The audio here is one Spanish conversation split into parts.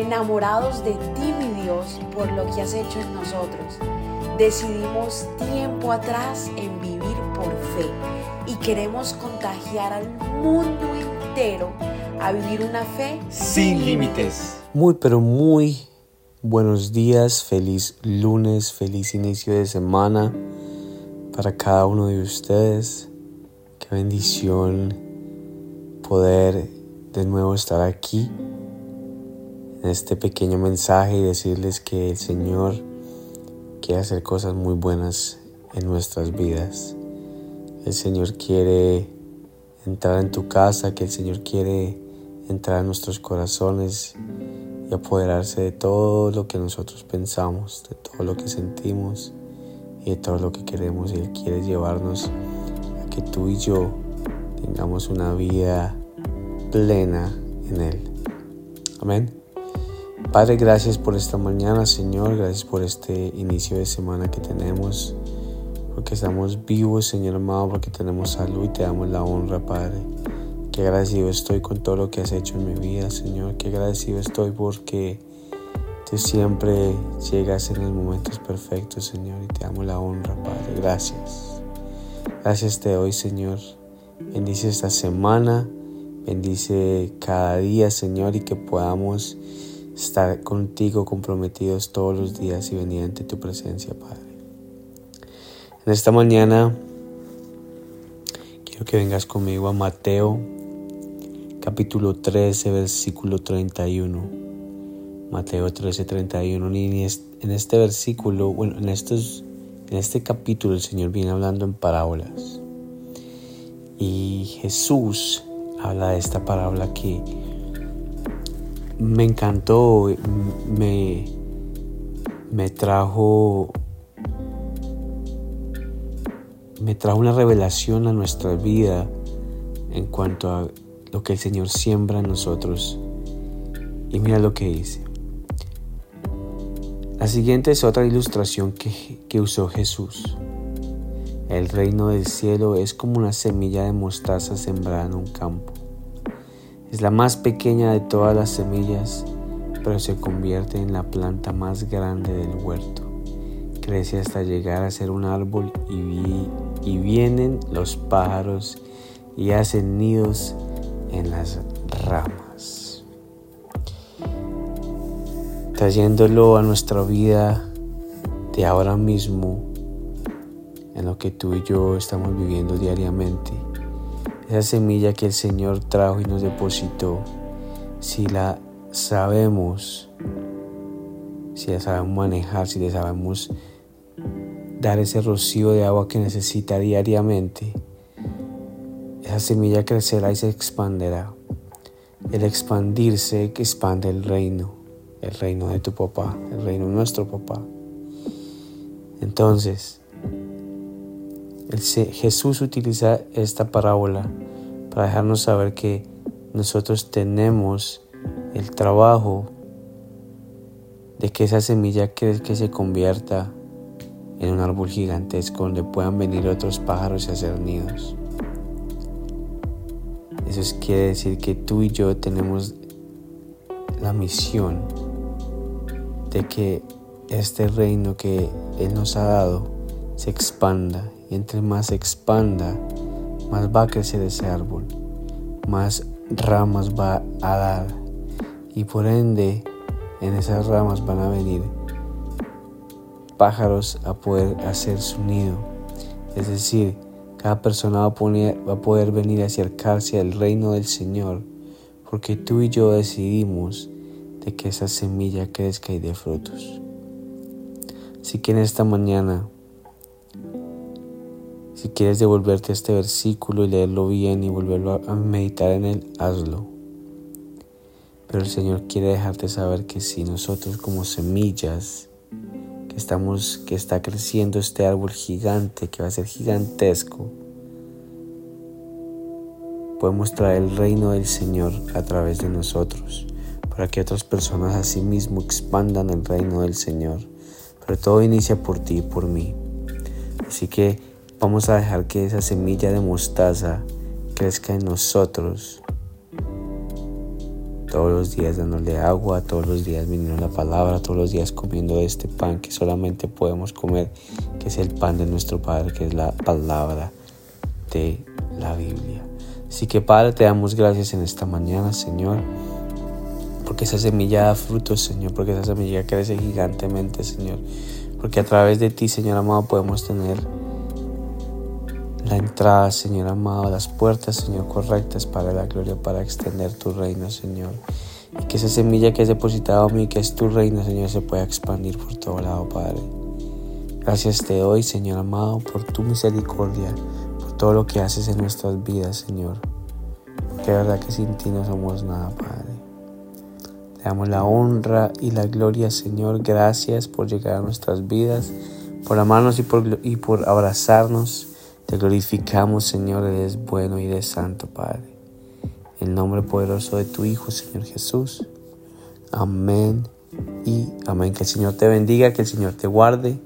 enamorados de ti, mi Dios, por lo que has hecho en nosotros. Decidimos tiempo atrás en vivir por fe y queremos contagiar al mundo entero a vivir una fe sin límites. Muy, pero muy buenos días, feliz lunes, feliz inicio de semana para cada uno de ustedes. Qué bendición poder de nuevo estar aquí este pequeño mensaje y decirles que el Señor quiere hacer cosas muy buenas en nuestras vidas. El Señor quiere entrar en tu casa, que el Señor quiere entrar en nuestros corazones y apoderarse de todo lo que nosotros pensamos, de todo lo que sentimos y de todo lo que queremos. Y Él quiere llevarnos a que tú y yo tengamos una vida plena en Él. Amén. Padre, gracias por esta mañana, Señor. Gracias por este inicio de semana que tenemos. Porque estamos vivos, Señor amado, porque tenemos salud y te damos la honra, Padre. Qué agradecido estoy con todo lo que has hecho en mi vida, Señor. Qué agradecido estoy porque tú siempre llegas en los momentos perfectos, Señor, y te damos la honra, Padre. Gracias. Gracias te doy, Señor. Bendice esta semana. Bendice cada día, Señor, y que podamos estar contigo comprometidos todos los días y venir ante tu presencia, Padre. En esta mañana quiero que vengas conmigo a Mateo capítulo 13, versículo 31. Mateo 13, 31. Y en este versículo, bueno, en, estos, en este capítulo el Señor viene hablando en parábolas. Y Jesús habla de esta parábola que me encantó, me, me trajo me trajo una revelación a nuestra vida en cuanto a lo que el Señor siembra en nosotros. Y mira lo que dice. La siguiente es otra ilustración que, que usó Jesús. El reino del cielo es como una semilla de mostaza sembrada en un campo. Es la más pequeña de todas las semillas, pero se convierte en la planta más grande del huerto. Crece hasta llegar a ser un árbol y, y vienen los pájaros y hacen nidos en las ramas. Trayéndolo a nuestra vida de ahora mismo, en lo que tú y yo estamos viviendo diariamente esa semilla que el Señor trajo y nos depositó, si la sabemos, si la sabemos manejar, si le sabemos dar ese rocío de agua que necesita diariamente, esa semilla crecerá y se expanderá. El expandirse que expande el reino, el reino de tu papá, el reino de nuestro papá. Entonces, Jesús utiliza esta parábola para dejarnos saber que nosotros tenemos el trabajo de que esa semilla que, que se convierta en un árbol gigantesco donde puedan venir otros pájaros y hacer nidos. Eso quiere decir que tú y yo tenemos la misión de que este reino que Él nos ha dado se expanda y entre más se expanda, más va a crecer ese árbol, más ramas va a dar y por ende en esas ramas van a venir pájaros a poder hacer su nido. Es decir, cada persona va a, poder venir a acercarse al reino del Señor porque tú y yo decidimos de que esa semilla crezca y dé frutos. Así que en esta mañana si quieres devolverte este versículo y leerlo bien y volverlo a meditar en él, hazlo. Pero el Señor quiere dejarte saber que si nosotros como semillas que estamos que está creciendo este árbol gigante que va a ser gigantesco, podemos traer el reino del Señor a través de nosotros, para que otras personas asimismo expandan el reino del Señor. Pero todo inicia por ti y por mí. Así que Vamos a dejar que esa semilla de mostaza crezca en nosotros todos los días dándole agua, todos los días viniendo la palabra, todos los días comiendo este pan que solamente podemos comer, que es el pan de nuestro Padre, que es la palabra de la Biblia. Así que Padre, te damos gracias en esta mañana, Señor, porque esa semilla da frutos, Señor, porque esa semilla crece gigantemente, Señor, porque a través de ti, Señor amado, podemos tener la entrada, Señor amado, las puertas, Señor, correctas para la gloria, para extender tu reino, Señor. Y que esa semilla que has depositado en mí, que es tu reino, Señor, se pueda expandir por todo lado, Padre. Gracias te doy, Señor amado, por tu misericordia, por todo lo que haces en nuestras vidas, Señor. Que verdad que sin ti no somos nada, Padre. Le damos la honra y la gloria, Señor. Gracias por llegar a nuestras vidas, por amarnos y por, y por abrazarnos te glorificamos, Señor, eres bueno y eres santo, Padre. En el nombre poderoso de tu Hijo, Señor Jesús. Amén y amén. Que el Señor te bendiga, que el Señor te guarde,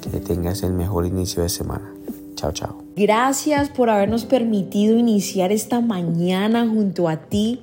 que tengas el mejor inicio de semana. Chao, chao. Gracias por habernos permitido iniciar esta mañana junto a ti.